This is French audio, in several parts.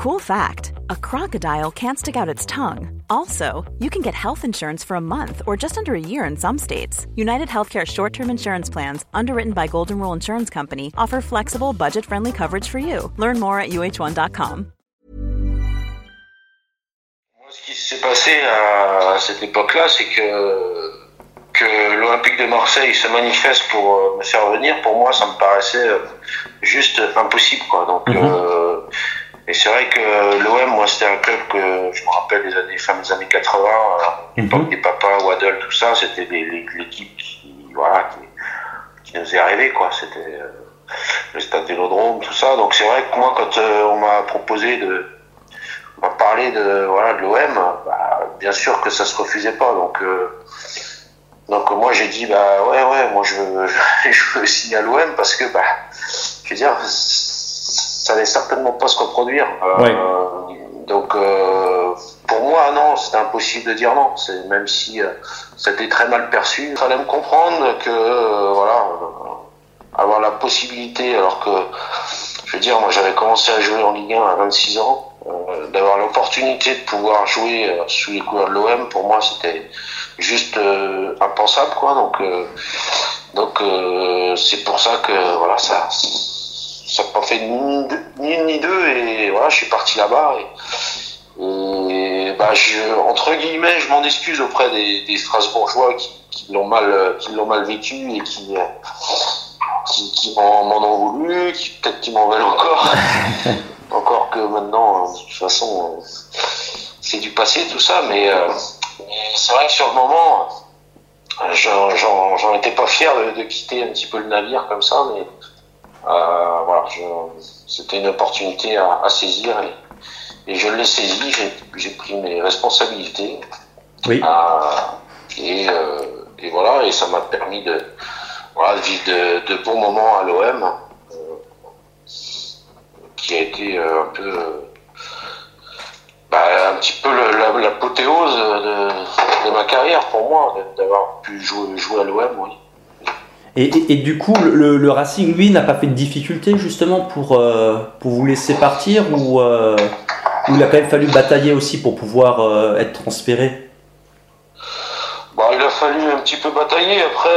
Cool fact a crocodile can't stick out its tongue. Also, you can get health insurance for a month or just under a year in some states. United Healthcare short term insurance plans, underwritten by Golden Rule Insurance Company, offer flexible, budget friendly coverage for you. Learn more at uh1.com. Ce qui s'est passé à cette époque-là, c'est que, que l'Olympique de Marseille se manifeste pour euh, me faire venir. Pour moi, ça me paraissait euh, juste impossible. Quoi. Donc, mm -hmm. euh, et c'est vrai que l'OM, moi, c'était un club que je me rappelle des années, fin des années 80, à l'époque des papas, Waddle, tout ça, c'était l'équipe qui, voilà, qui, qui, nous faisait rêver, quoi. C'était euh, le stade Vélodrome, tout ça. Donc c'est vrai que moi, quand euh, on m'a proposé de, on m'a parlé de, voilà, de l'OM, bah, bien sûr que ça se refusait pas. Donc, euh, donc moi, j'ai dit, bah ouais, ouais, moi, je veux, je veux signer à l'OM parce que, bah, je veux dire, ça allait certainement pas se reproduire. Ouais. Euh, donc euh, pour moi non, c'était impossible de dire non. C'est même si euh, c'était très mal perçu. Il fallait me comprendre que euh, voilà, euh, avoir la possibilité, alors que je veux dire, moi j'avais commencé à jouer en Ligue 1 à 26 ans, d'avoir l'opportunité de pouvoir jouer sous les couleurs de l'OM, pour moi c'était juste impensable quoi. Donc donc c'est pour ça que voilà ça ça n'a pas fait ni, ni une ni deux et voilà je suis parti là-bas et, et bah je, entre guillemets je m'en excuse auprès des, des Strasbourgeois qui, qui l'ont mal qui l'ont mal vécu et qui qui, qui m'en ont voulu qui peut-être qui m'en veulent encore. Encore que maintenant de toute façon c'est du passé tout ça mais, euh, c'est vrai que sur le moment j'en étais pas fier de, de quitter un petit peu le navire comme ça mais euh, voilà, c'était une opportunité à, à saisir et, et je l'ai saisi. J'ai pris mes responsabilités. Oui. Euh, et, euh, et, voilà, et ça m'a permis de, voilà, de vivre de, de, bons moments à l'OM, euh, qui a été euh, un peu, bah, un petit peu l'apothéose de, de, ma carrière pour moi, d'avoir pu jouer, jouer à l'OM, oui. Et, et, et, du coup, le, le Racing, lui, n'a pas fait de difficulté justement pour, euh, pour vous laisser partir ou, euh, ou il a quand même fallu batailler aussi pour pouvoir euh, être transféré? Bah, Il a fallu un petit peu batailler. Après,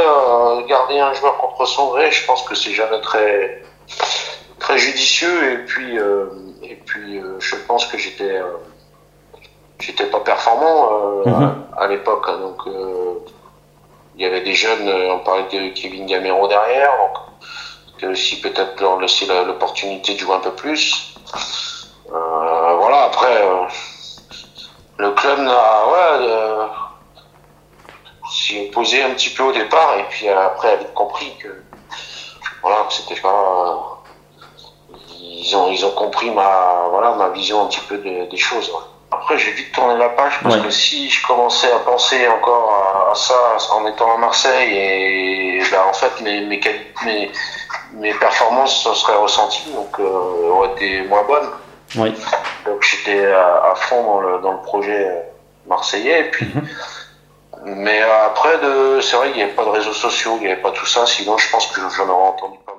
garder un joueur contre son gré, je pense que c'est jamais très, très judicieux. Et puis, et puis je pense que j'étais j'étais pas performant mm -hmm. à, à l'époque. Hein, donc il y avait des jeunes, on parlait de Kevin Gamero derrière, donc aussi peut-être leur laisser l'opportunité de jouer un peu plus. Euh, voilà, après, euh, le club ouais, euh, s'y opposé un petit peu au départ, et puis après a vite compris que, voilà, c'était pas, ils ont, ils ont compris ma, voilà, ma vision un petit peu de, des choses. Ouais. Après, j'ai vite tourné la page parce ouais. que si je commençais à penser encore à, ça en étant à Marseille, et ben, en fait, mes, mes, mes, mes performances se seraient ressenties, donc euh, auraient été moins bonnes. Oui. Donc j'étais à, à, fond dans le, dans le projet marseillais. Et puis, -hmm. Mais après, c'est vrai qu'il n'y avait pas de réseaux sociaux, il n'y avait pas tout ça, sinon je pense que j'en aurais entendu pas.